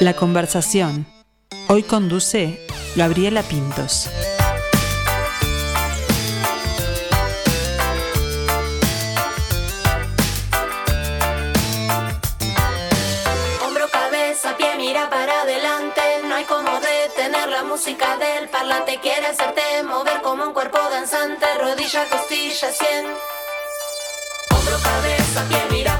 La conversación. Hoy conduce Gabriela Pintos. Hombro, cabeza, pie, mira para adelante. No hay como detener la música del parlante. Quiere hacerte mover como un cuerpo danzante. Rodilla, costilla, sien. Hombro, cabeza, pie, mira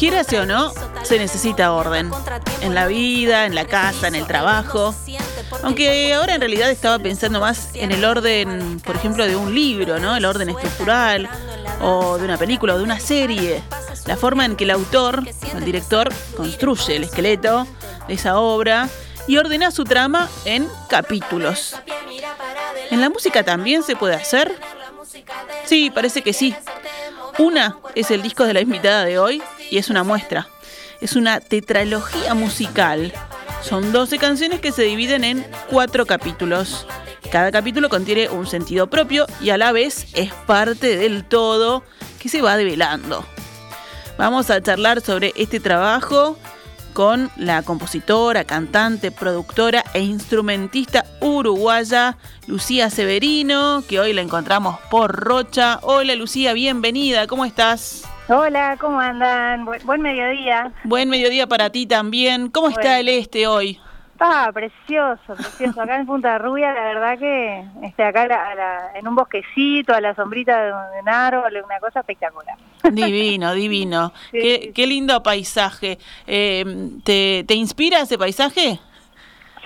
Quieras o no, se necesita orden. En la vida, en la casa, en el trabajo. Aunque ahora en realidad estaba pensando más en el orden, por ejemplo, de un libro, ¿no? El orden estructural, o de una película, o de una serie. La forma en que el autor, el director, construye el esqueleto de esa obra y ordena su trama en capítulos. ¿En la música también se puede hacer? Sí, parece que sí. Una es el disco de la invitada de hoy y es una muestra. Es una tetralogía musical. Son 12 canciones que se dividen en cuatro capítulos. Cada capítulo contiene un sentido propio y a la vez es parte del todo que se va develando. Vamos a charlar sobre este trabajo con la compositora, cantante, productora e instrumentista uruguaya Lucía Severino, que hoy la encontramos por Rocha. Hola Lucía, bienvenida, ¿cómo estás? Hola, ¿cómo andan? Bu- buen mediodía. Buen mediodía para ti también. ¿Cómo está el este hoy? Ah, precioso, precioso. Acá en Punta Rubia, la verdad que este, acá la- la- en un bosquecito, a la sombrita de un árbol, una cosa espectacular. Divino, divino. Sí, qué, qué lindo paisaje. Eh, ¿te, ¿Te inspira ese paisaje?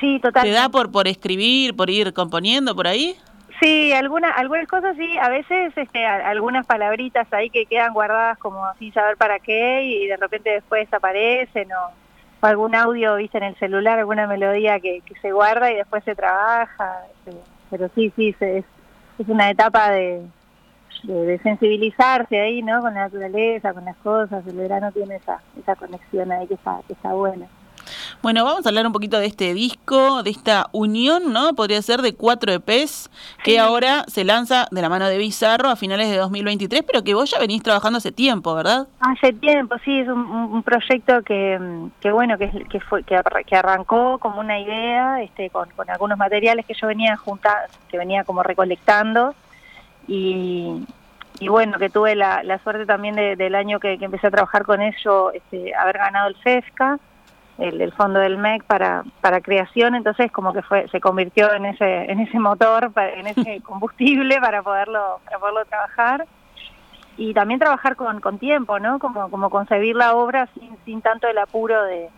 Sí, total. ¿Te da por, por escribir, por ir componiendo por ahí? Sí, alguna, algunas cosas sí, a veces este, a- algunas palabritas ahí que quedan guardadas como sin saber para qué y de repente después desaparecen o, o algún audio, viste, en el celular, alguna melodía que, que se guarda y después se trabaja. este, pero sí, sí, se- es, es una etapa de, de, de sensibilizarse ahí, ¿no? Con la naturaleza, con las cosas. El verano tiene esa, esa conexión ahí que está, que está buena. Bueno, vamos a hablar un poquito de este disco, de esta unión, ¿no? Podría ser de cuatro EPs, que Sí. ahora se lanza de la mano de Bizarro a finales de 2023, pero que vos ya venís trabajando hace tiempo, ¿verdad? Hace tiempo, sí, es un, proyecto que, que bueno, que, que fue que, arra- que arrancó como una idea, este, con, con algunos materiales que yo venía juntar, que venía como recolectando y, y bueno, que tuve la, la suerte también de- del año que, que empecé a trabajar con ello, este, haber ganado el FESCA, el, el fondo del MEC para, para creación, entonces como que fue se convirtió en ese en ese motor, en ese combustible para poderlo para poderlo trabajar y también trabajar con, con tiempo, ¿no? Como, como concebir la obra sin, sin tanto el apuro de,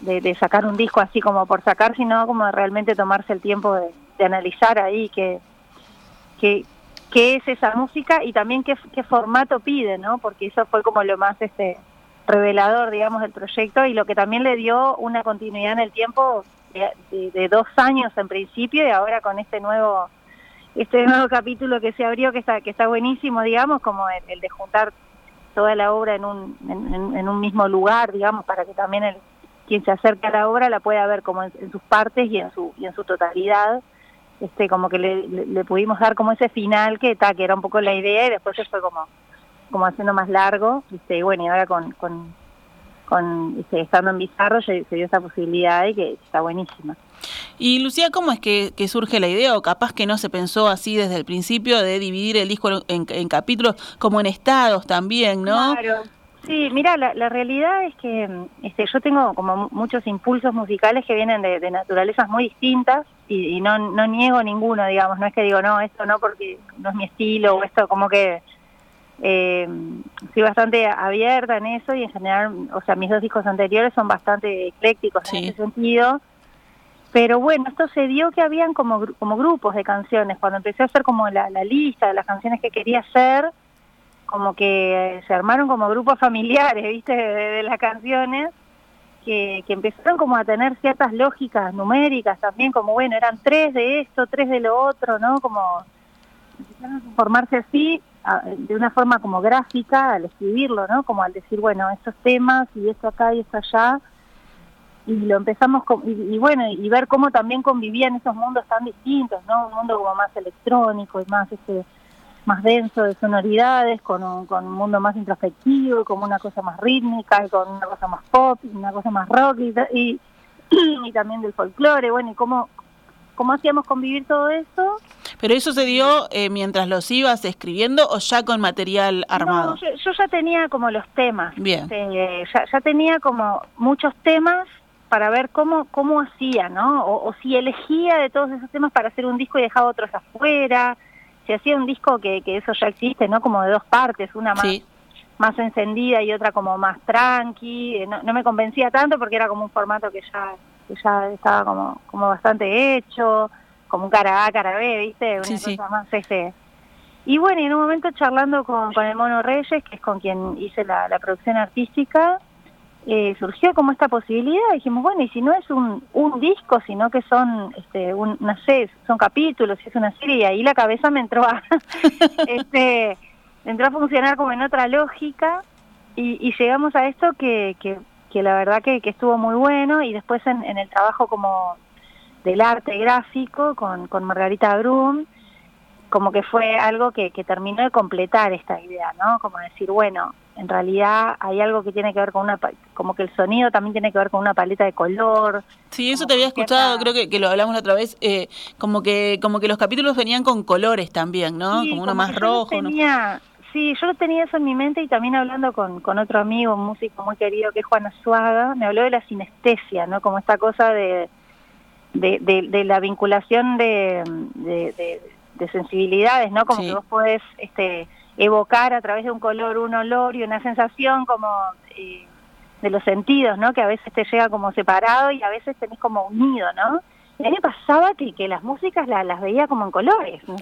de, de sacar un disco así como por sacar, sino como de realmente tomarse el tiempo de, de analizar ahí qué, qué, qué es esa música y también qué, formato pide, ¿no? Porque eso fue como lo más este revelador, digamos, del proyecto y lo que también le dio una continuidad en el tiempo de, dos años en principio y ahora con este nuevo este nuevo capítulo que se abrió que está que está buenísimo digamos como el, de juntar toda la obra en un en, un mismo lugar digamos para que también el quien se acerque a la obra la pueda ver como en, en sus partes y en su y en su totalidad este como que le, le- le pudimos dar como ese final que ta, que era un poco la idea y después se fue como como haciendo más largo ¿viste? y bueno y ahora con con, con este, estando en Bizarro se, se dio esa posibilidad y que está buenísima Y Lucía, ¿cómo es que, que surge la idea, o capaz que no se pensó así desde el principio, de dividir el disco en, en capítulos, como en estados también, ¿no? Claro. Sí, mira, la, la realidad es que este, yo tengo como mu- muchos impulsos musicales que vienen de, de naturalezas muy distintas y, y no, no niego ninguno, digamos, no es que digo, no, esto no porque no es mi estilo o esto como que eh, soy bastante abierta en eso y en general, o sea, mis dos discos anteriores son bastante eclécticos Sí. en ese sentido. Pero bueno, esto se dio que habían como, como grupos de canciones. Cuando empecé a hacer como la, la lista de las canciones que quería hacer, como que se armaron como grupos familiares, ¿viste? De, las canciones, que, que empezaron como a tener ciertas lógicas numéricas también, como bueno, eran tres de esto, tres de lo otro, ¿no? Como empezaron a formarse así, de una forma como gráfica al escribirlo, ¿no? Como al decir, bueno, estos temas y esto acá y esto allá. y lo empezamos con, y, bueno y ver cómo también convivían esos mundos tan distintos no un mundo como más electrónico y más este más denso de sonoridades con un, con un mundo más introspectivo como una cosa más rítmica y con una cosa más pop y una cosa más rock y, y, y también del folclore. Bueno y cómo cómo hacíamos convivir todo eso pero eso se dio eh, mientras los ibas escribiendo o ya con material armado no, yo, ya tenía como los temas bien. eh, ya, ya tenía como muchos temas para ver cómo, cómo hacía, ¿no? O, si elegía de todos esos temas para hacer un disco y dejaba otros afuera, si hacía un disco que, que eso ya existe, ¿no? Como de dos partes, una más, más encendida y otra como más tranqui, eh, no, me convencía tanto porque era como un formato que ya, que ya estaba como, como bastante hecho, como un cara A, cara B, ¿viste? Una cosa más este... Y bueno, en un momento charlando con, con el Mono Reyes, que es con quien hice la, la producción artística, eh, surgió como esta posibilidad, dijimos, bueno, y si no es un, un disco, sino que son, este, un, no sé, son capítulos, es una serie, y ahí la cabeza me entró a, este, entró a funcionar como en otra lógica, y, llegamos a esto que, que, que la verdad que, que, estuvo muy bueno, y después en, en el trabajo como del arte gráfico con, con Margarita Brum, como que fue algo que, que terminó de completar esta idea, ¿no? Como decir, bueno, en realidad hay algo que tiene que ver con una, como que el sonido también tiene que ver con una paleta de color. Sí, eso te había escuchado, creo que, que, lo hablamos la otra vez, eh, como que como que los capítulos venían con colores también, ¿no? como uno más rojo. Tenía, Sí, yo tenía eso en mi mente y también hablando con, con otro amigo, un músico muy querido que es Juan Azuaga, me habló de la sinestesia, ¿no? Como esta cosa de, de, de, la vinculación de, de, sensibilidades, ¿no? Como que vos podés... Este, evocar a través de un color un olor y una sensación como eh, de los sentidos, ¿no? Que a veces te llega como separado y a veces tenés como unido, ¿no? a mí pasaba que, las músicas las veía como en colores, ¿no?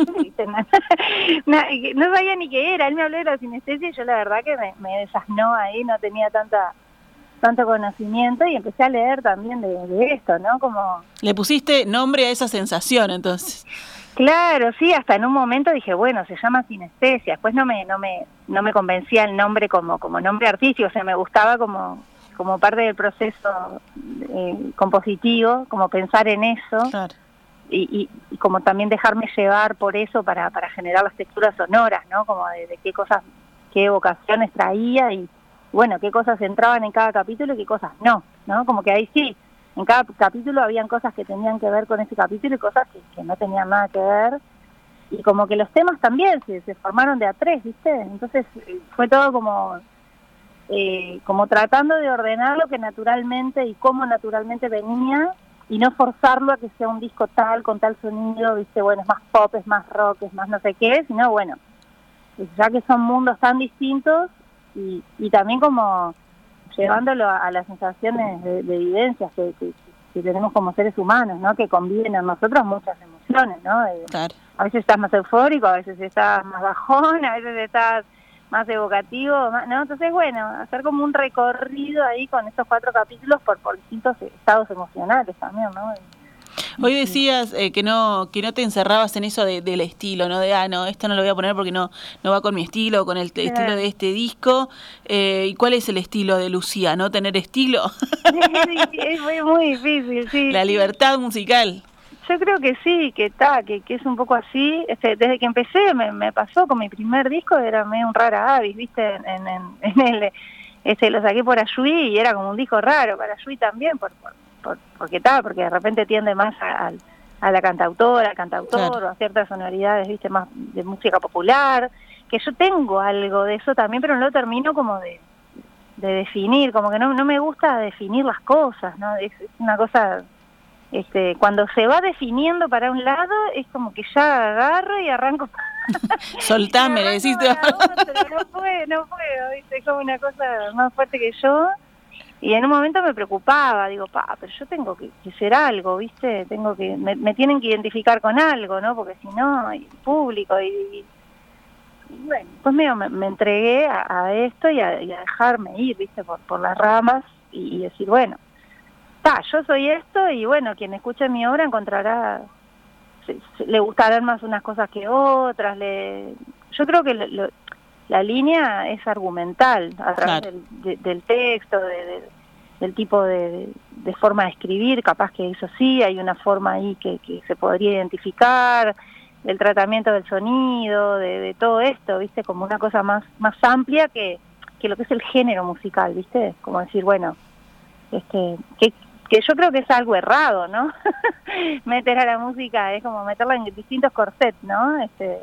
no, sabía ni qué era, él me habló de la sinestesia y yo la verdad que me, me desasnó ahí, no tenía tanta tanto conocimiento y empecé a leer también de, de esto, ¿no? Como... Le pusiste nombre a esa sensación entonces. Claro, sí, hasta en un momento dije, bueno, se llama sinestesia. Después no me no me no me convencía el nombre como como nombre artístico, o sea, me gustaba como como parte del proceso eh, compositivo, como pensar en eso. Y, y, como también dejarme llevar por eso para, para generar las texturas sonoras, ¿no? Como de, de qué cosas, qué evocaciones traía y, bueno, qué cosas entraban en cada capítulo y qué cosas no, ¿no? Como que ahí sí, en cada capítulo habían cosas que tenían que ver con ese capítulo y cosas que, no tenían nada que ver. Y como que los temas también se, formaron de a tres, ¿viste? Entonces eh, fue todo como, eh, como tratando de ordenar lo que naturalmente y cómo naturalmente venía y no forzarlo a que sea un disco tal, con tal sonido, ¿viste? Bueno, es más pop, es más rock, es más no sé qué, sino bueno, ya que son mundos tan distintos y, y también como llevándolo a, las sensaciones de, de vivencias que, tenemos como seres humanos, ¿no? Que conviven en nosotros muchas emociones, ¿no? A veces estás más eufórico, a veces estás más bajón, a veces estás más evocativo, ¿no? Entonces, bueno, hacer como un recorrido ahí con estos cuatro capítulos por, por distintos estados emocionales también, ¿no? Hoy decías eh, que no que no te encerrabas en eso de, del estilo, ¿no? De, ah, no, esto no lo voy a poner porque no no va con mi estilo, con el estilo de este disco. Eh, ¿Y cuál es el estilo de Lucía? ¿No tener estilo? es muy, muy difícil, sí. La libertad musical. Yo creo que sí, que está, que, que es un poco así. Este, desde que empecé me, me pasó con mi primer disco, era medio un rara avis, ¿viste? En, en, en el, este, lo saqué por Ayui y era como un disco raro para Ayui también, por, por porque tal, porque de repente tiende más a, a la cantautora, al cantautor, o a ciertas sonoridades, viste, más de música popular, que yo tengo algo de eso también, pero no lo termino como de, de definir, como que no, no me gusta definir las cosas, ¿no? Es, una cosa, este, cuando se va definiendo para un lado, es como que ya agarro y arranco. Soltame, le decís. no puedo, no puedo, ¿viste? es como una cosa más fuerte que yo y en un momento me preocupaba, digo, pa, pero yo tengo que, ser algo, ¿viste? Tengo que, me, tienen que identificar con algo, ¿no? Porque si no, hay público y, bueno, pues medio me, entregué a, esto y a, dejarme ir, ¿viste? Por, por las ramas y, decir, bueno, está, yo soy esto y bueno, quien escuche mi obra encontrará, le gustarán más unas cosas que otras, le, yo creo que lo, la línea es argumental a través del, texto, de, del tipo de, forma de escribir, capaz que eso sí, hay una forma ahí que, se podría identificar, del tratamiento del sonido, de, todo esto, ¿viste? Como una cosa más, más amplia que, que lo que es el género musical, ¿viste? Como decir, bueno, este, que, que yo creo que es algo errado, ¿no? Meter a la música es como meterla en distintos corsets, ¿no? Este,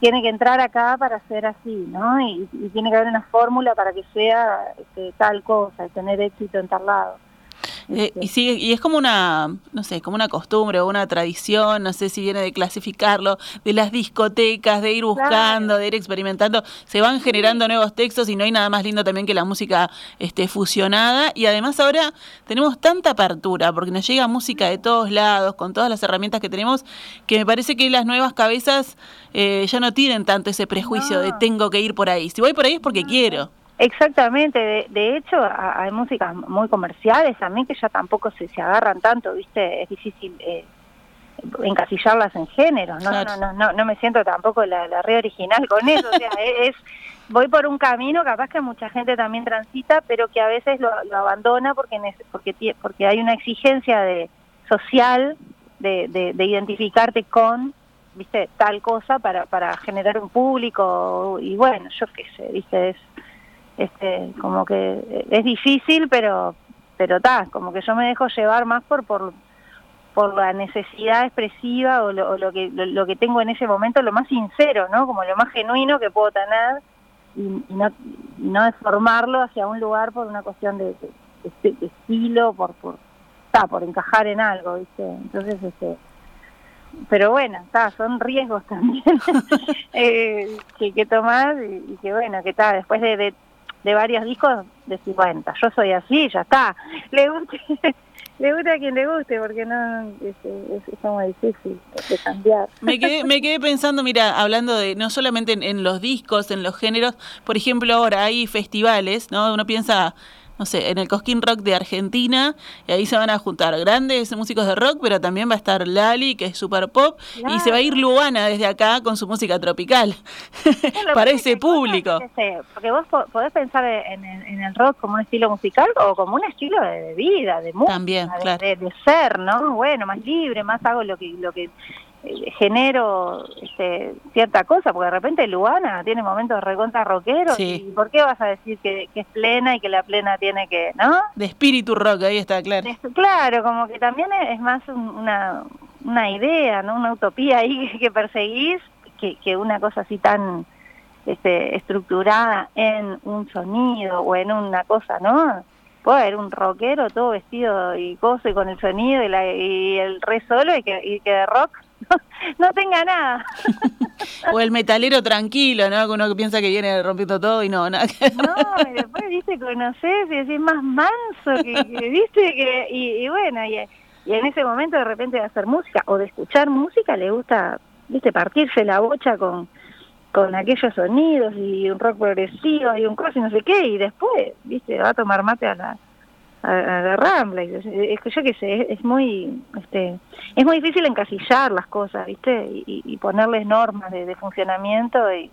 tiene que entrar acá para ser así, ¿no? Y, tiene que haber una fórmula para que sea este, tal cosa, tener éxito en tal lado. Eh, y sí, y es como una, no sé, como una costumbre o una tradición, no sé si viene de clasificarlo, de las discotecas, de ir buscando, de ir experimentando, se van generando nuevos textos y no hay nada más lindo también que la música este, fusionada. Y además ahora tenemos tanta apertura porque nos llega música de todos lados, con todas las herramientas que tenemos, que me parece que las nuevas cabezas eh, ya no tienen tanto ese prejuicio de tengo que ir por ahí, si voy por ahí es porque quiero. Exactamente, de, hecho hay músicas muy comerciales también que ya tampoco se, se agarran tanto, ¿viste? Es difícil eh, encasillarlas en género, ¿no? No, no, no, no me siento tampoco la, la re original con eso, o sea, es, voy por un camino capaz que mucha gente también transita, pero que a veces lo, abandona porque, porque, porque hay una exigencia de social de, de, de identificarte con viste tal cosa para para generar un público y bueno yo qué sé viste es este como que es difícil pero pero está como que yo me dejo llevar más por por por la necesidad expresiva o lo, que lo, que tengo en ese momento lo más sincero no como lo más genuino que puedo tener y, no no deformarlo hacia un lugar por una cuestión de, estilo por por por encajar en algo viste entonces este pero bueno, está, son riesgos también eh, que, que tomar y, que bueno, que está, después de, de varios discos decís, bueno, yo soy así, ya está. Le guste, le gusta a quien le guste, porque no es, es, muy difícil de cambiar. Me quedé, me quedé pensando, mira, hablando de no solamente en, en los discos, en los géneros, por ejemplo, ahora hay festivales, ¿no? Uno piensa no sé, en el Cosquín Rock de Argentina, y ahí se van a juntar grandes músicos de rock, pero también va a estar Lali, que es super pop, y se va a ir Luana desde acá con su música tropical, para ese público. porque vos podés pensar en, el rock como un estilo musical o como un estilo de, vida, de música, también, de, de, ser, ¿no? Bueno, más libre, más hago lo que, lo que genero este, cierta cosa, porque de repente Luana tiene momentos recontra rockeros, y ¿por qué vas a decir que, es plena y que la plena tiene que, no? De espíritu rock, ahí está, claro. claro, como que también es más una, una idea, ¿no? Una utopía ahí que perseguís, que, que una cosa así tan este, estructurada en un sonido o en una cosa, ¿no? puede haber un rockero todo vestido y cosa y con el sonido y, la, y el re solo y que, y que de rock no, tenga nada. o el metalero tranquilo, ¿no? Uno que piensa que viene rompiendo todo y no, nada. no, y después, viste, conoces y decís más manso, que, viste, que, y, bueno, y, en ese momento de repente de hacer música o de escuchar música le gusta, viste, partirse la bocha con con aquellos sonidos y un rock progresivo y un cosa y no sé qué, y después, viste, va a tomar mate a la a, la Rambla. Es, que yo qué sé, es, muy este es muy difícil encasillar las cosas, ¿viste? Y, ponerles normas de, funcionamiento y,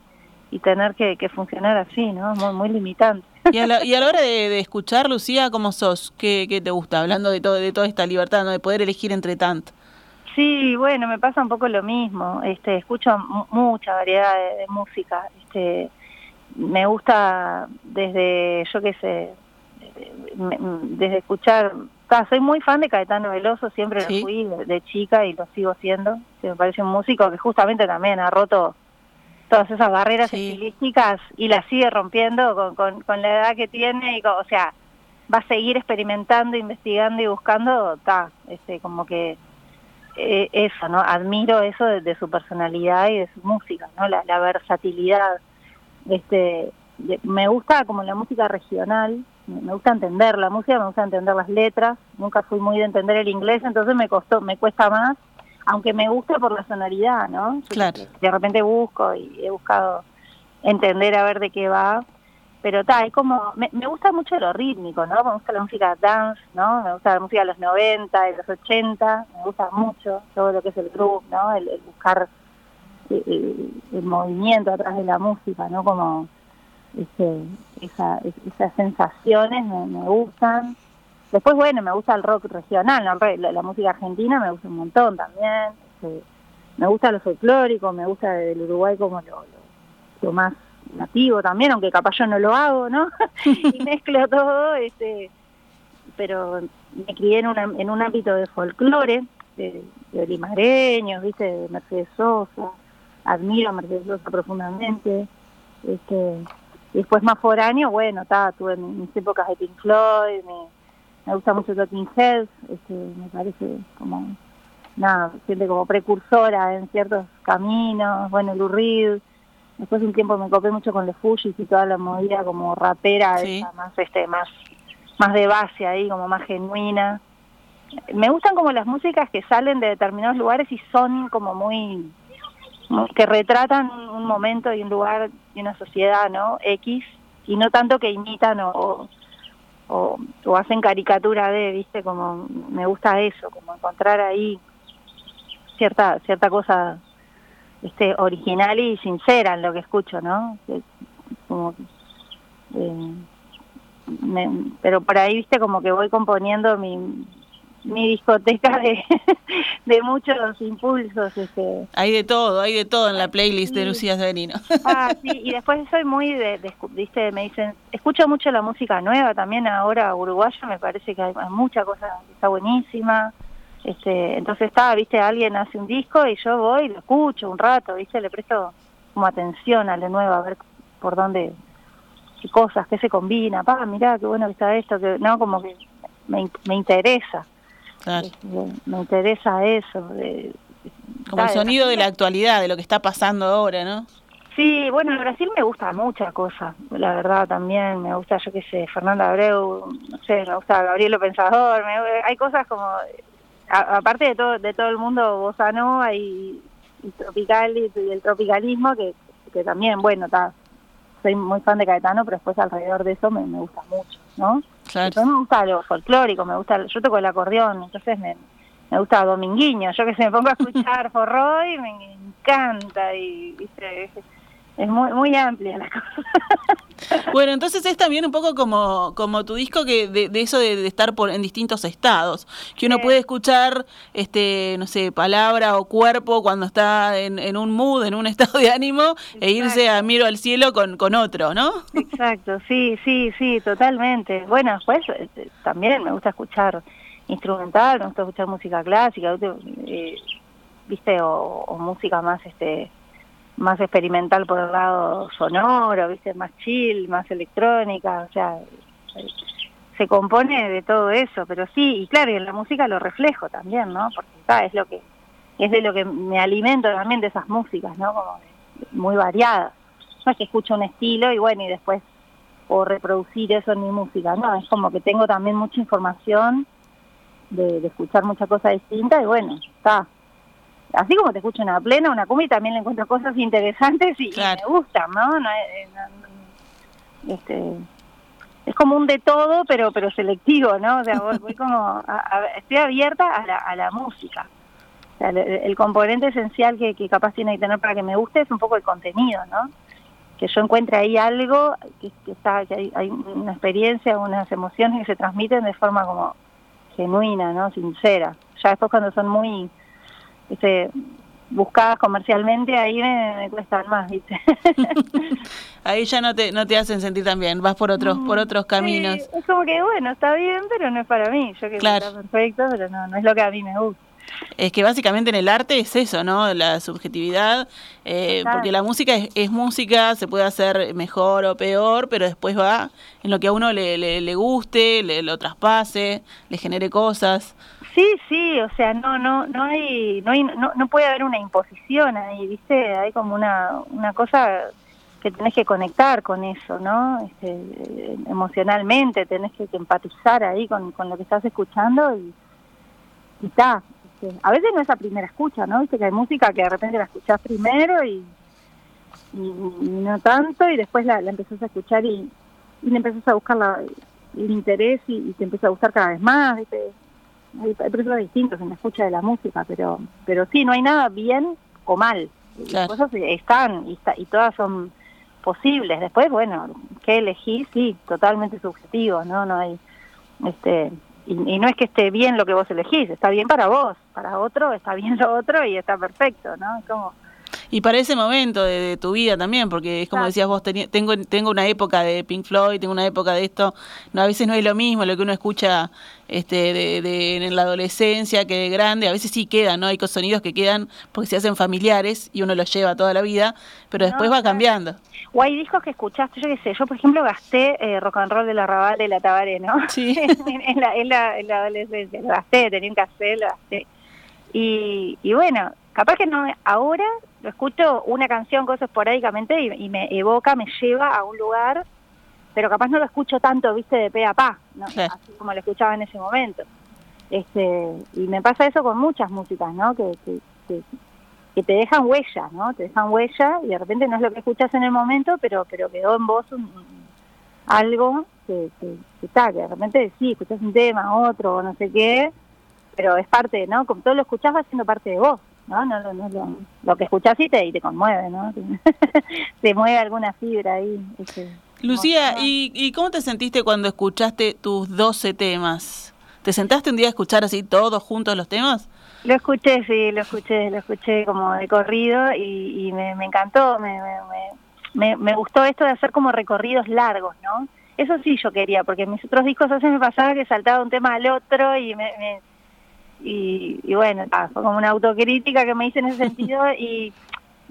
tener que, funcionar así, ¿no? Muy, muy limitante. Y a la, y a la hora de, escuchar, Lucía, ¿cómo sos? ¿Qué, ¿Qué, te gusta? Hablando de, todo, de toda esta libertad, ¿no? de poder elegir entre tanto. Sí, bueno, me pasa un poco lo mismo. Este, escucho mucha variedad de, de música. Este, me gusta desde, yo qué sé, desde escuchar, soy muy fan de Caetano Veloso, siempre lo fui de, chica y lo sigo siendo, me parece un músico que justamente también ha roto todas esas barreras estilísticas y las sigue rompiendo con, con, la edad que tiene, y o sea, va a seguir experimentando, investigando y buscando, está, este, como que eh, eso, ¿no? Admiro eso de, su personalidad y de su música, ¿no? La, la versatilidad. Este, me gusta como la música regional, me gusta entender la música, me gusta entender las letras, nunca fui muy de entender el inglés, entonces me costó, me cuesta más, aunque me gusta por la sonoridad, ¿no? Claro. De repente busco y he buscado entender a ver de qué va, pero está, es como, me, gusta mucho lo rítmico, ¿no? Me gusta la música dance, ¿no? Me gusta la música de los 90, de los 80, me gusta mucho todo lo que es el groove, ¿no? El, buscar el, el movimiento atrás de la música, ¿no? Como esa, esas sensaciones me, gustan. Después, bueno, me gusta el rock regional, la, música argentina me gusta un montón también. Este, me gusta lo folclórico, me gusta del Uruguay como lo, lo, más nativo también, aunque capaz yo no lo hago, ¿no? y mezclo todo, este, pero me crié en, una, en un ámbito de folclore, de, de limareños, ¿viste? De Mercedes Sosa, admiro a Mercedes Sosa profundamente, este, y después más foráneo, bueno, ta, tuve mis épocas de Pink Floyd, me, me gusta mucho Talking Heads, este, me parece como, nada, siente como precursora en ciertos caminos, bueno, Lou Reed, después de un tiempo me copé mucho con los Fujis y toda la movida como rapera, más, este, más, más de base ahí, como más genuina. Me gustan como las músicas que salen de determinados lugares y son como muy que retratan un momento y un lugar y una sociedad, ¿no? X, y no tanto que imitan o, o, hacen caricatura de, ¿viste? Como me gusta eso, como encontrar ahí cierta cierta cosa este original y sincera en lo que escucho, ¿no? Como, eh, pero por ahí, ¿viste? Como que voy componiendo mi mi discoteca de, de muchos impulsos. Este. Hay de todo, hay de todo en la playlist de Lucía Severino. Ah, sí, y después soy muy de, viste, me dicen, escucho mucho la música nueva también ahora uruguaya, me parece que hay, mucha cosa que está buenísima. Este, entonces está, viste, alguien hace un disco y yo voy y lo escucho un rato, viste, le presto como atención a lo nuevo, a ver por dónde, qué cosas, qué se combina, pa, mirá, qué bueno que está esto, que no, como que me, me interesa. Me interesa eso. De, Como el sonido de la actualidad, de lo que está pasando ahora, ¿no? Sí, bueno, en Brasil me gusta muchas cosas, la verdad también, me gusta, yo qué sé, Fernando Abreu, no sé, me gusta Gabriel Pensador, hay cosas como, aparte de todo de todo el mundo bossa nova y, tropical y, el tropicalismo, que, que también, bueno, está soy muy fan de Caetano, pero después alrededor de eso me, me gusta mucho, ¿no? Claro. me gusta lo folclórico, me gusta, yo toco el acordeón, entonces me, me gusta Dominguiño, yo que se me pongo a escuchar Forroy, me encanta y ¿viste? Es muy, muy amplia la cosa. Bueno, entonces es también un poco como, como tu disco que de, eso de, estar por, en distintos estados, que uno puede escuchar, este no sé, palabra o cuerpo cuando está en, en un mood, en un estado de ánimo, e irse a miro al cielo con, con otro, ¿no? Exacto, sí, sí, sí, totalmente. Bueno, pues también me gusta escuchar instrumental, me gusta escuchar música clásica, eh, viste, o, o música más este más experimental por el lado sonoro, ¿viste? más chill, más electrónica, o sea, se compone de todo eso, pero sí, y claro, y en la música lo reflejo también, ¿no? Porque está, es lo que es de lo que me alimento también de esas músicas, ¿no? Como muy variadas. No es que escucho un estilo y bueno, y después o reproducir eso en mi música, no, es como que tengo también mucha información de, de escuchar muchas cosas distintas y bueno, está, así como te escucho una plena, una cumbia, también le encuentro cosas interesantes y, me gustan, ¿no? Eh, este, es como un de todo, pero pero selectivo, ¿no? O sea, voy, como, estoy abierta a la, a la música. O sea, el, componente esencial que, que, capaz tiene que tener para que me guste es un poco el contenido, ¿no? Que yo encuentre ahí algo, que, está, que hay, hay una experiencia, unas emociones que se transmiten de forma como genuina, ¿no? Sincera. Ya después cuando son muy este, buscadas comercialmente, ahí me, cuestan más, ¿viste? ahí ya no te, no te hacen sentir tan bien, vas por otros, por otros caminos. es como que, bueno, está bien, pero no es para mí. Yo que claro. está perfecto, pero no, no es lo que a mí me gusta. Es que básicamente en el arte es eso, ¿no? La subjetividad, eh, porque la música es, música, se puede hacer mejor o peor, pero después va en lo que a uno le, le, le guste, le, lo traspase, le genere cosas. Sí, sí, o sea, no, no, no hay, no, hay, no, no puede haber una imposición ahí, ¿viste? Hay como una, una cosa que tenés que conectar con eso, ¿no? Este, emocionalmente, tenés que, empatizar ahí con, con, lo que estás escuchando y, y está. Este, a veces no es la primera escucha, ¿no? Viste que hay música que de repente la escuchás primero y, y, no tanto, y después la, la empezás a escuchar y, y le empezás a buscar la, el interés y, y te empieza a gustar cada vez más, ¿viste? hay, hay distintos en la escucha de la música, pero pero sí, no hay nada bien o mal. Las cosas están y, y todas son posibles. Después, bueno, qué elegir, sí, totalmente subjetivo, ¿no? No hay, este, y, no es que esté bien lo que vos elegís, está bien para vos, para otro está bien lo otro y está perfecto, ¿no? Como y para ese momento de, tu vida también, porque es como decías vos, tengo, tengo una época de Pink Floyd, tengo una época de esto, no, a veces no es lo mismo lo que uno escucha este, de, en la adolescencia que de grande, a veces sí quedan, ¿no? Hay sonidos que quedan porque se hacen familiares y uno los lleva toda la vida, pero después va cambiando. O hay discos que escuchaste, yo qué sé, yo por ejemplo gasté eh, rock and roll de la Raval de la Tabaré, ¿no? Sí. en, la, en, la, en, la, adolescencia, lo gasté, tenía un cassette, lo gasté. Y, y bueno, capaz que no, ahora lo escucho una canción, cosas esporádicamente y, me evoca, me lleva a un lugar, pero capaz no lo escucho tanto, viste, de pe a pa, ¿no? así como lo escuchaba en ese momento. Este, y me pasa eso con muchas músicas, ¿no? Que, que, que, te dejan huella, ¿no? Te dejan huella y de repente no es lo que escuchas en el momento, pero pero quedó en vos un, algo que, que, está, que de repente sí, escuchas un tema, otro, no sé qué, pero es parte, ¿no? Como todo lo escuchás va siendo parte de vos. ¿no? no, no, no lo, que escuchas y te, y te conmueve, ¿no? te mueve alguna fibra ahí. Lucía, ¿y, ¿y cómo te sentiste cuando escuchaste tus 12 temas? ¿Te sentaste un día a escuchar así todos juntos los temas? Lo escuché, sí, lo escuché, lo escuché como de corrido y, y me, me, encantó, me, me, me, gustó esto de hacer como recorridos largos, ¿no? Eso sí yo quería, porque en mis otros discos a veces me pasaba que saltaba un tema al otro y me, y, bueno, fue como una autocrítica que me hice en ese sentido y,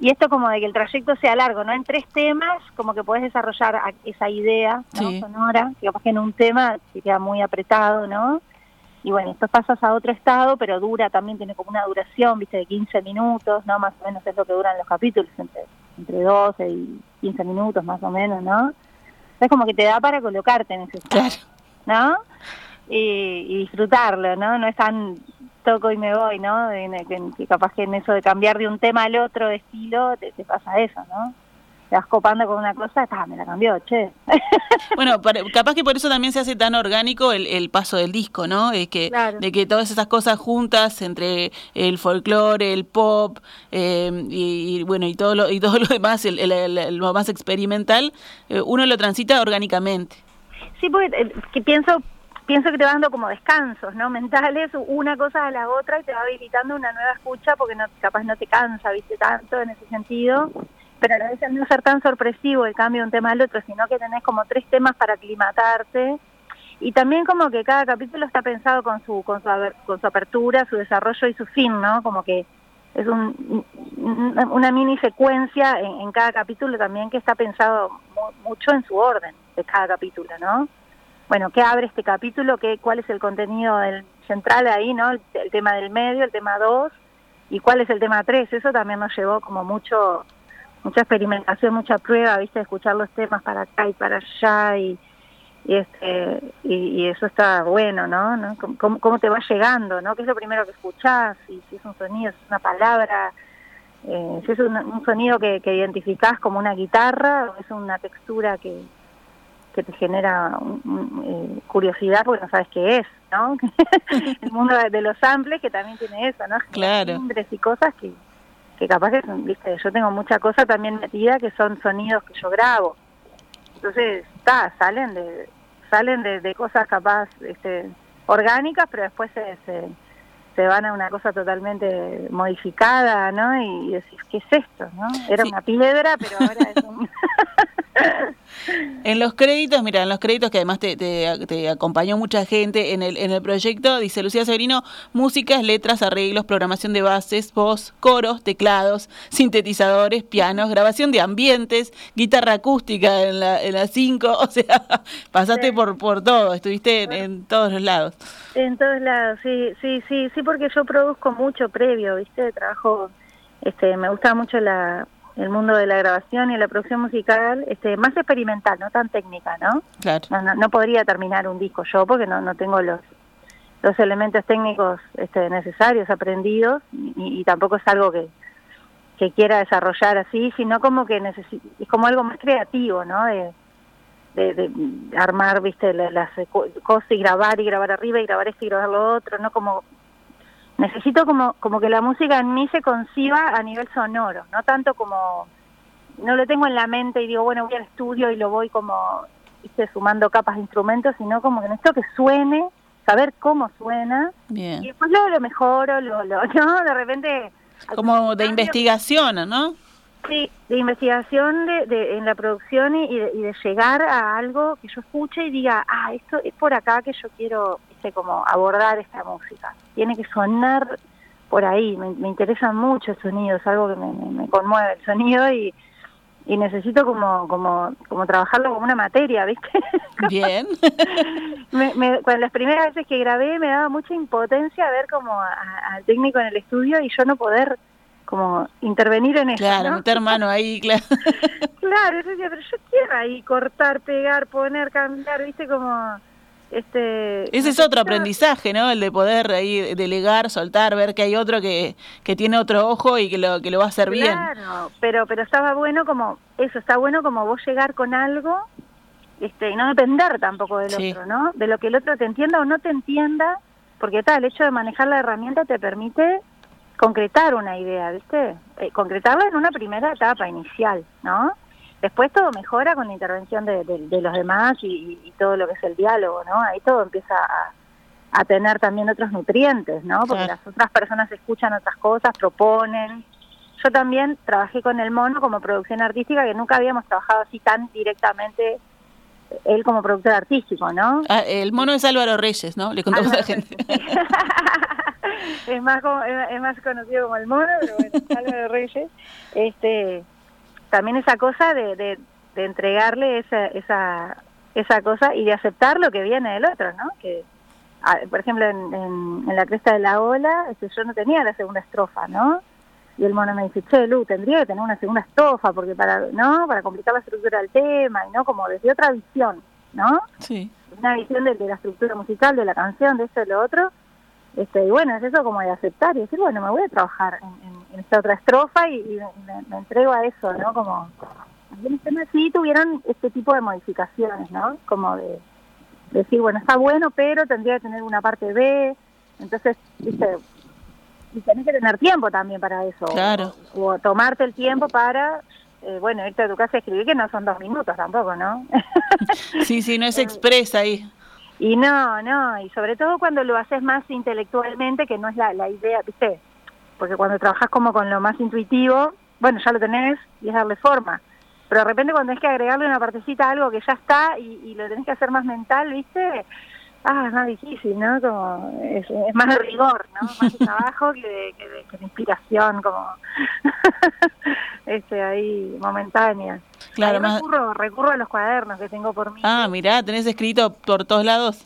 y esto como de que el trayecto sea largo, ¿no? En tres temas como que puedes desarrollar esa idea sonora, que capaz que en un tema se queda muy apretado, ¿no? Y bueno, esto pasas a otro estado, pero dura también, tiene como una duración, viste, de 15 minutos, ¿no? Más o menos es lo que duran los capítulos, entre, entre 12 y 15 minutos más o menos, ¿no? Es como que te da para colocarte en ese estado, ¿no? Y, y, disfrutarlo, ¿no? No es tan toco y me voy, ¿no? que, capaz que en eso de cambiar de un tema al otro de estilo te, pasa eso, ¿no? Te vas copando con una cosa, ah, me la cambió, che. Bueno, capaz que por eso también se hace tan orgánico el, paso del disco, ¿no? Es que, De que todas esas cosas juntas entre el folclore, el pop eh, y, bueno, y todo lo, y todo lo demás, el, lo más experimental, eh, uno lo transita orgánicamente. Sí, porque eh, que pienso pienso que te va dando como descansos, ¿no? Mentales, una cosa a la otra y te va habilitando una nueva escucha porque no, capaz no te cansa, viste, tanto en ese sentido. Pero a al no ser tan sorpresivo el cambio de un tema al otro, sino que tenés como tres temas para aclimatarte. Y también como que cada capítulo está pensado con su, con su, con su apertura, su desarrollo y su fin, ¿no? Como que es un, una mini secuencia en, en, cada capítulo también que está pensado mucho en su orden de cada capítulo, ¿no? bueno, ¿qué abre este capítulo? ¿Qué, ¿Cuál es el contenido del, central ahí, no? El, tema del medio, el tema 2 y cuál es el tema 3. Eso también nos llevó como mucho mucha experimentación, mucha prueba, ¿viste? Escuchar los temas para acá y para allá y, y este y, eso está bueno, ¿no? ¿No? ¿Cómo, ¿Cómo, te va llegando, no? ¿Qué es lo primero que escuchás? Y si es un sonido, si es una palabra, eh, si es un, sonido que, que identificás como una guitarra o es una textura que, que te genera eh, curiosidad porque no sabes qué es, ¿no? el mundo de los samples que también tiene eso, ¿no? Claro. Timbres y cosas que, que capaz que viste, yo tengo mucha cosa también metida que son sonidos que yo grabo. Entonces, está, salen de salen de, de cosas capaz este, orgánicas, pero después se, se, se, van a una cosa totalmente modificada, ¿no? Y, decís, ¿qué es esto, no? Era una piedra, pero ahora es un... En los créditos, mira, en los créditos que además te, te, acompañó mucha gente en el, en el proyecto, dice Lucía Severino, músicas, letras, arreglos, programación de bases, voz, coros, teclados, sintetizadores, pianos, grabación de ambientes, guitarra acústica en la, en 5, o sea, pasaste por, por todo, estuviste en, todos los lados. En todos lados, sí, sí, sí, sí, porque yo produzco mucho previo, ¿viste? Trabajo, este, me gusta mucho la el mundo de la grabación y la producción musical este más experimental, no tan técnica, ¿no? Claro. No, podría terminar un disco yo porque no, no tengo los los elementos técnicos este, necesarios, aprendidos, y, tampoco es algo que, que quiera desarrollar así, sino como que es como algo más creativo, ¿no? De, de, armar, viste, las cosas y grabar y grabar arriba y grabar esto y grabar lo otro, ¿no? Como necesito como, como que la música en mí se conciba a nivel sonoro, no tanto como, no lo tengo en la mente y digo, bueno, voy al estudio y lo voy como, ¿viste? sumando capas de instrumentos, sino como que necesito que suene, saber cómo suena. Bien. Y después lo, lo mejoro, lo, lo, ¿no? De repente... Como de investigación, ¿no? Sí, de investigación de, de, en la producción y de, y de llegar a algo que yo escuche y diga, ah, esto es por acá que yo quiero este, como abordar esta música. Tiene que sonar por ahí, me, me interesa mucho el sonido, es algo que me, me, me conmueve el sonido y, y necesito como como como trabajarlo como una materia, ¿viste? Bien. me, me, cuando las primeras veces que grabé me daba mucha impotencia ver como al técnico en el estudio y yo no poder como intervenir en eso. Claro, ¿no? meter mano ahí, claro. claro, yo decía, pero yo quiero ahí cortar, pegar, poner, cambiar, ¿viste? Como este ese es otro aprendizaje no el de poder ahí delegar soltar ver que hay otro que, que tiene otro ojo y que lo que lo va a hacer claro, bien claro pero pero estaba bueno como eso está bueno como vos llegar con algo este y no depender tampoco del Sí. otro no de lo que el otro te entienda o no te entienda porque tal el hecho de manejar la herramienta te permite concretar una idea viste Eh, concretarla en una primera etapa inicial no Después todo mejora con la intervención de, de, de los demás y, y, todo lo que es el diálogo, ¿no? Ahí todo empieza a, a tener también otros nutrientes, ¿no? Porque las otras personas escuchan otras cosas, proponen. Yo también trabajé con el mono como producción artística, que nunca habíamos trabajado así tan directamente eh, él como productor artístico, ¿no? Ah, el mono es Álvaro Reyes no le contamos a la gente es más como- es más conocido como el mono, pero bueno, Álvaro Reyes. Este, también esa cosa de, de, de entregarle esa, esa, esa cosa y de aceptar lo que viene del otro, ¿no? Que, por ejemplo, en, en, en la cresta de la ola, este, yo no tenía la segunda estrofa, ¿no? Y el mono me dice, che, Lu, tendría que tener una segunda estrofa, porque para, ¿no? Para complicar la estructura del tema, y no como desde otra visión, ¿no? sí una visión de, de la estructura musical, de la canción, de esto y lo otro. Este, y bueno, es eso como de aceptar y decir, bueno, me voy a trabajar en, en- en esta otra estrofa y, y me, me entrego a eso, ¿no? Como, algunos temas sí tuvieron este tipo de modificaciones, ¿no? Como de, decir, bueno, está bueno, pero tendría que tener una parte B, entonces, viste, y tenés que tener tiempo también para eso. Claro. O, o tomarte el tiempo para, eh, bueno, irte a tu casa a escribir, que no son dos minutos tampoco, ¿no? sí sí no es expresa ahí Y no, no, y sobre todo cuando lo haces más intelectualmente, que no es la, la idea, ¿viste? Porque cuando trabajas como con lo más intuitivo, bueno, ya lo tenés y es darle forma. Pero de repente cuando tenés que agregarle una partecita a algo que ya está y, y lo tenés que hacer más mental, ¿viste? Ah, es más difícil, ¿no? Como es, es más de rigor, ¿no? Más de trabajo que de, que de, que de inspiración, como este ahí momentánea. Claro, Ahí más- recurro, recurro a los cuadernos que tengo por mí. ah mirá tenés escrito por todos lados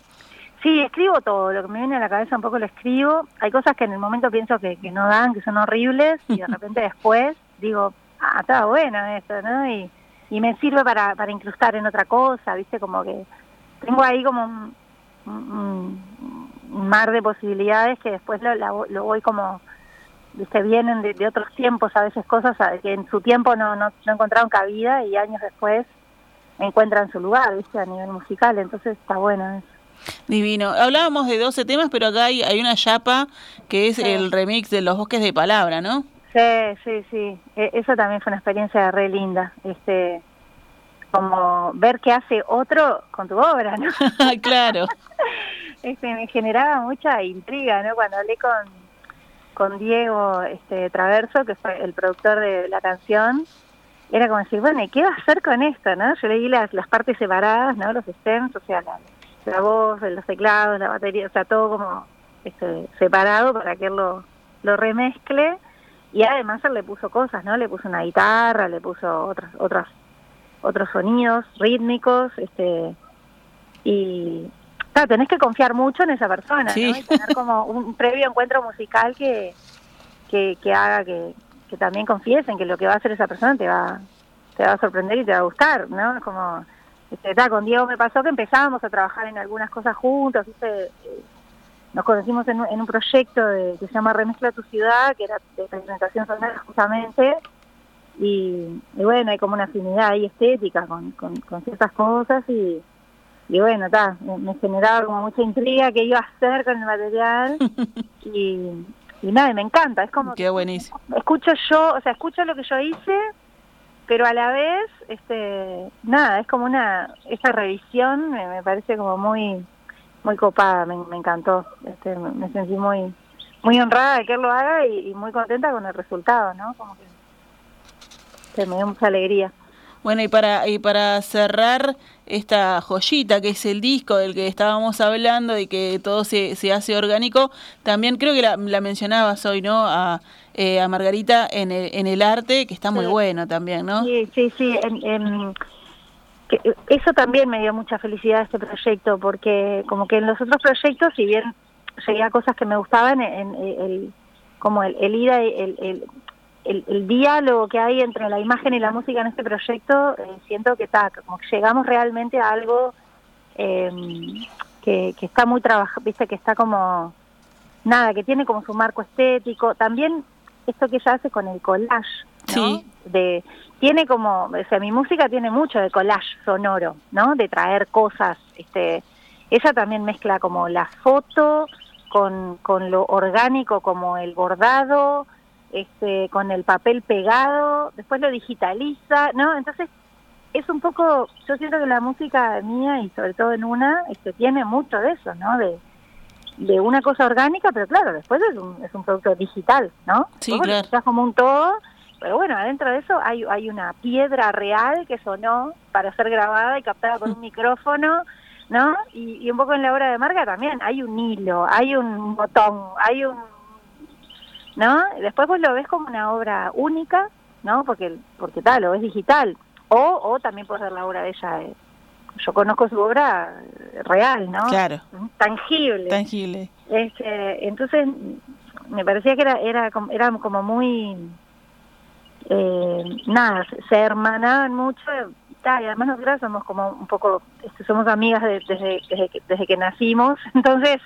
Sí, escribo todo, lo que me viene a la cabeza un poco lo escribo. Hay cosas que en el momento pienso que, que no dan, que son horribles, y de repente después digo, ah, está bueno esto, ¿no? Y, y me sirve para, para incrustar en otra cosa, ¿viste? Como que tengo ahí como un, un- un mar de posibilidades que después lo, la- lo voy como, ¿viste? Vienen de, de otros tiempos, a veces cosas a- que en su tiempo no, no, no encontraron cabida y años después encuentran su lugar, ¿viste? A nivel musical, entonces está bueno eso. Divino. Hablábamos de 12 temas, pero acá hay, hay una chapa que es Sí. el remix de Los Bosques de Palabra, ¿no? Sí, sí, sí. E- Eso también fue una experiencia re linda. Este, como ver qué hace otro con tu obra, ¿no? claro. Este, me generaba mucha intriga, ¿no? Cuando hablé con, con Diego este, Traverso, que fue el productor de la canción, era como decir, bueno, ¿y qué va a hacer con esto, no? Yo leí las, las partes separadas, ¿no? Los stems, o sea, la, la voz, los teclados, la batería, o sea, todo como este, separado para que él lo, lo remezcle. Y además él le puso cosas, ¿no? Le puso una guitarra, le puso otras, otras, otros sonidos rítmicos, este, y claro, tenés que confiar mucho en esa persona, Sí. ¿no? Y tener como un previo encuentro musical que, que, que haga que, que también confíes en que lo que va a hacer esa persona te va, te va a sorprender y te va a gustar, ¿no? Como, este, ta, con Diego me pasó que empezábamos a trabajar en algunas cosas juntos, ¿viste? Nos conocimos en, un- en un proyecto de, que se llama Remezcla tu ciudad, que era de presentación sonora justamente, y, y bueno, hay como una afinidad ahí estética con, con, con ciertas cosas y, y bueno, ta, me, me generaba como mucha intriga qué iba a hacer con el material y, y nada, y me encanta, es como Qué buenísimo. escucho yo, o sea, escucho lo que yo hice, pero a la vez, este, nada, es como una, esa revisión me, me parece como muy, muy copada, me, me encantó. Este, me sentí muy muy honrada de que él lo haga y, muy contenta con el resultado, ¿no? Como que, me dio mucha alegría. Bueno, y para, y para cerrar esta joyita que es el disco del que estábamos hablando y que todo se, se hace orgánico, también creo que la, mencionabas hoy, ¿no? A, eh, a Margarita en el, en el arte, que está muy bueno también, ¿no? Sí, sí, sí. eso también me dio mucha felicidad este proyecto, porque como que en los otros proyectos, si bien seguía cosas que me gustaban, en, el, como el, el ida, el, el, el, diálogo que hay entre la imagen y la música en este proyecto, eh, siento que está, como que llegamos realmente a algo em, que, que está muy trabajado, viste, que está como, nada, que tiene como su marco estético. También esto que ella hace con el collage, ¿no? De, tiene como, o sea, mi música tiene mucho de collage sonoro, ¿no? De traer cosas, este, ella también mezcla como la foto con, con lo orgánico como el bordado, este, con el papel pegado, después lo digitaliza, ¿no? Entonces es un poco, yo siento que la música mía y sobre todo en una, este, tiene mucho de eso, ¿no? De, de una cosa orgánica, pero claro, después es un, es un producto digital, ¿no? Sí, claro. Como un todo, pero bueno, adentro de eso hay, hay una piedra real que sonó para ser grabada y captada con un micrófono, ¿no? Y, un poco en la obra de Marga también hay un hilo, hay un botón, hay un... ¿No? Después vos lo ves como una obra única, ¿no? Porque, porque tal, lo ves digital. O, o también puede ser la obra de ella. Eh, yo conozco su obra real, ¿no? Claro. Tangible. Tangible. Este, entonces, me parecía que era, era, era como muy... Eh, nada, se hermanaban mucho y además nosotras somos como un poco, este, somos amigas desde, desde, que, desde que nacimos, entonces,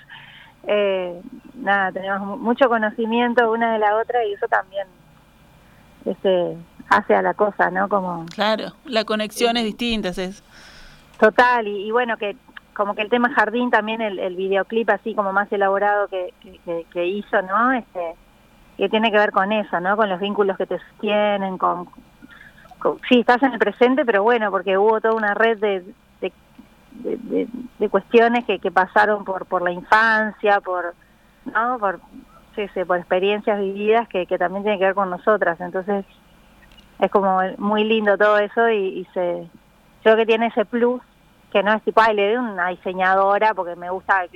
eh, nada, tenemos mucho conocimiento una de la otra y eso también este, hace a la cosa, ¿no? Como Claro, la conexión es distinta, es... Total, y, bueno, que como que el tema jardín también, el, el videoclip así como más elaborado que, que, que hizo, ¿no? Este, que tiene que ver con eso, ¿no? Con los vínculos que te sostienen, con, sí, estás en el presente, pero bueno, porque hubo toda una red de, de, cuestiones que, que pasaron por, por la infancia, por, ¿no? Por, sí, sí, por experiencias vividas que, también tienen que ver con nosotras. Entonces, es como muy lindo todo eso y, se, creo que tiene ese plus que no es tipo, ay, le doy una diseñadora porque me gusta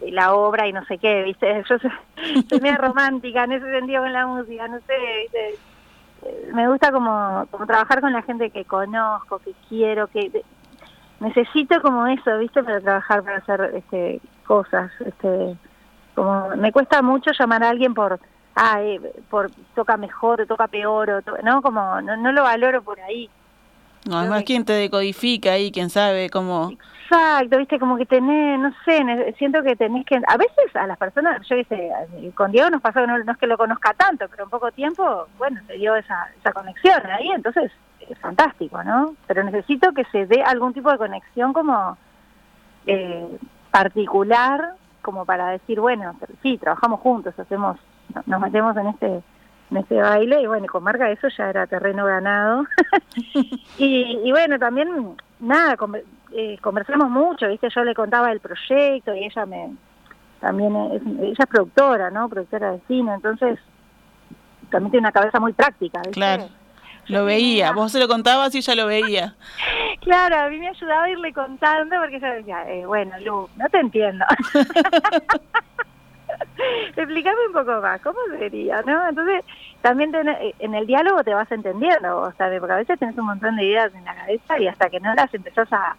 la obra y no sé qué, ¿viste? Yo soy, soy romántica en ese sentido con la música, no sé, ¿viste? me gusta como, como trabajar con la gente que conozco, que quiero, que necesito como eso, ¿viste? Para trabajar, para hacer este cosas, este como me cuesta mucho llamar a alguien por ah, por toca mejor, toca peor, o no como no, no lo valoro por ahí. No, además, ¿quién te decodifica ahí? ¿Quién sabe cómo...? Exacto, viste, como que tenés, no sé, siento que tenés que... A veces a las personas, yo qué con Diego nos pasó, no, no es que lo conozca tanto, pero en poco tiempo, bueno, se dio esa, esa conexión ahí, entonces es fantástico, ¿no? Pero necesito que se dé algún tipo de conexión como eh, particular, como para decir, bueno, sí, trabajamos juntos, hacemos, nos metemos en este en este baile y bueno, con Marga eso ya era terreno ganado. y, bueno, también nada, eh, conversamos mucho, ¿viste? Yo le contaba el proyecto y ella me también es, ella es productora, ¿no? Productora de cine, entonces también tiene una cabeza muy práctica, ¿viste? Claro. Lo veía, vos se lo contabas y ella lo veía. Claro, a mí me ayudaba a irle contando porque ella decía, eh, bueno, Lu, no te entiendo. Explícame un poco más, ¿cómo sería? ¿no? Entonces, también eh, en el diálogo te vas entendiendo, o sea, porque a veces tienes un montón de ideas en la cabeza y hasta que no las empezás a,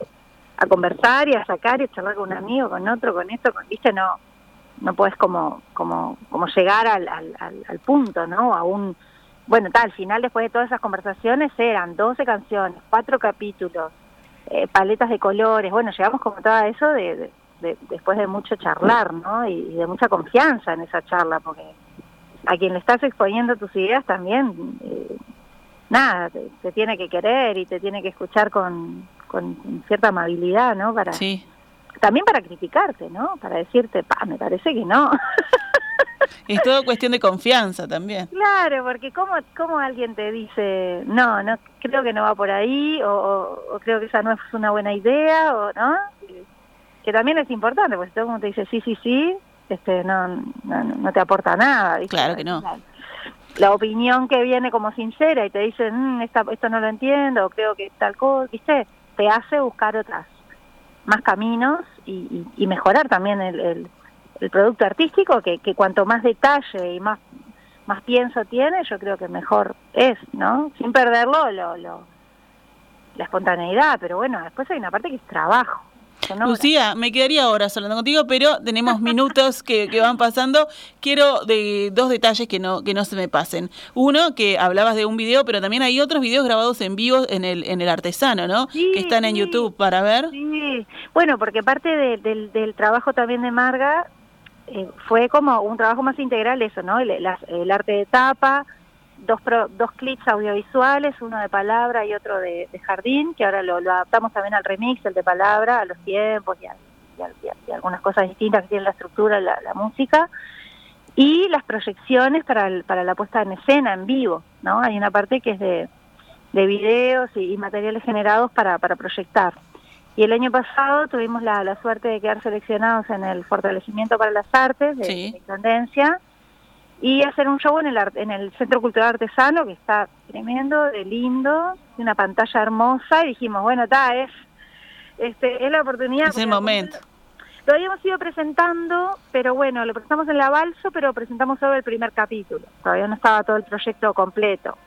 conversar y a sacar y a charlar con un amigo, con otro, con esto, con, viste, no no puedes como como como llegar al, al, al, punto, ¿no? A un bueno, tal, al final después de todas esas conversaciones eran 12 canciones, cuatro capítulos, eh, paletas de colores, bueno, llegamos como todo eso de después de mucho charlar, ¿no? Y, de mucha confianza en esa charla, porque a quien le estás exponiendo tus ideas también, eh, nada, te, tiene que querer y te tiene que escuchar con, con cierta amabilidad, ¿no? Para, sí. También para criticarte, ¿no? Para decirte, pa, me parece que no. Es todo cuestión de confianza también. Claro, porque ¿cómo, cómo alguien te dice, no, no creo que no va por ahí, o, o creo que esa no es una buena idea, o no? que también es importante, porque todo el mundo te dice sí, sí, sí, este, no, no, no te aporta nada. ¿viste? Claro que no. La opinión que viene como sincera y te dicen, "Mm, esta, esto no lo entiendo, o creo que tal cosa, ¿viste? Te hace buscar otras, más caminos y, y- y mejorar también el, el, el producto artístico, que, que cuanto más detalle y más, más pienso tiene, yo creo que mejor es, ¿no? Sin perderlo lo, lo, la espontaneidad, pero bueno, después hay una parte que es trabajo. Lucía, me quedaría horas hablando contigo, pero tenemos minutos que, que van pasando. Quiero de dos detalles que no que no se me pasen. Uno, que hablabas de un video, pero también hay otros videos grabados en vivo en el en el artesano, ¿no? Sí, que están en sí. YouTube para ver. Sí, bueno, porque parte de- del, del trabajo también de Marga eh, fue como un trabajo más integral eso, ¿no? El arte de tapa, dos, pro- dos clips audiovisuales, uno de palabra y otro de, de jardín, que ahora lo, lo adaptamos también al remix, el de palabra, a los tiempos y, a, y a- y a- y a algunas cosas distintas que tiene la estructura, la, la música. Y las proyecciones para, el- para la puesta en escena, en vivo, ¿no? Hay una parte que es de, de videos y, materiales generados para, para proyectar. Y el año pasado tuvimos la, la suerte de quedar seleccionados en el Fortalecimiento para las Artes de, Sí. de Intendencia y hacer un show en el, en el Centro Cultural Artesano, que está tremendo, de lindo, una pantalla hermosa, y dijimos, bueno, está, es, este, es la oportunidad. Es el momento. Lo habíamos ido presentando, pero bueno, lo presentamos en la Balso, pero presentamos solo el primer capítulo. Todavía no estaba todo el proyecto completo.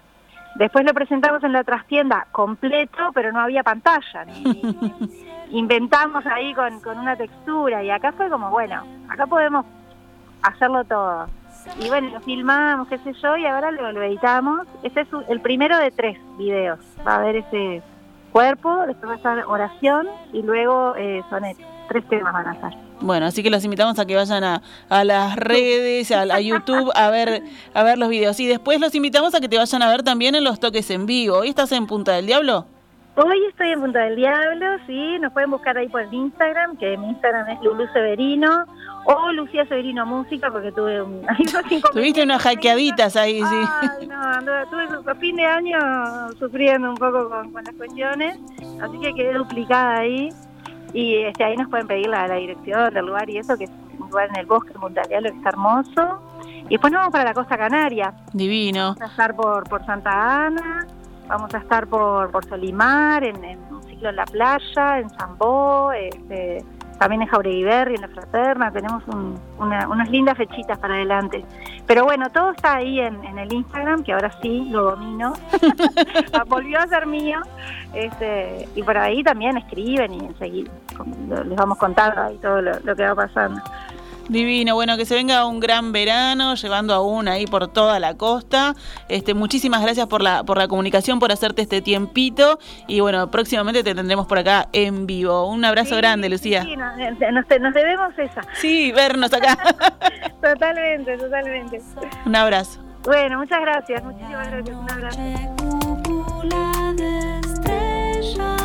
Después lo presentamos en la trastienda completo, pero no había pantalla. ni- ni- inventamos ahí con, con una textura y acá fue como, bueno, acá podemos hacerlo todo. Y bueno, lo filmamos, qué sé yo, y ahora lo, editamos. Este es el primero de tres videos. Va a haber ese cuerpo, después va a estar oración y luego eh, soneto. Tres temas van a ser. Bueno, así que los invitamos a que vayan a, a las redes, a, a YouTube, a ver, a ver los videos. Y después los invitamos a que te vayan a ver también en los toques en vivo. ¿Hoy estás en Punta del Diablo? Hoy estoy en Punta del Diablo, sí, nos pueden buscar ahí por el Instagram, que mi Instagram es Lulu Severino, o Lucía Severino Música, porque tuve un, unos. Tuviste unas hackeaditas ahí, sí. Ay, no, anduve- tuve a fin de año sufriendo un poco con, con las cuestiones, así que quedé duplicada ahí. Y este, ahí nos pueden pedir la, la dirección del lugar y eso, que es un lugar en el bosque de Punta del Diablo que está hermoso. Y después nos vamos para la costa canaria. Divino. Vamos a estar por, por Santa Ana, vamos a estar por, por Solimar, en, en un ciclo en la playa, en Zambó, este, también en Jauregui Berry, en la Fraterna, tenemos un- una- unas lindas fechitas para adelante. Pero bueno, todo está ahí en, en el Instagram, que ahora sí lo domino, volvió a ser mío, este, y por ahí también escriben y enseguida les vamos contando ahí todo lo, lo que va pasando. Divino, bueno, que se venga un gran verano, llevando aún ahí por toda la costa. Este, muchísimas gracias por la, por la comunicación, por hacerte este tiempito. Y bueno, próximamente te tendremos por acá en vivo. Un abrazo grande, Lucía. Sí, eh, nos, debemos esa. Sí, vernos acá. totalmente, totalmente. Un abrazo. Bueno, muchas gracias, muchísimas gracias. Un abrazo. de estrellas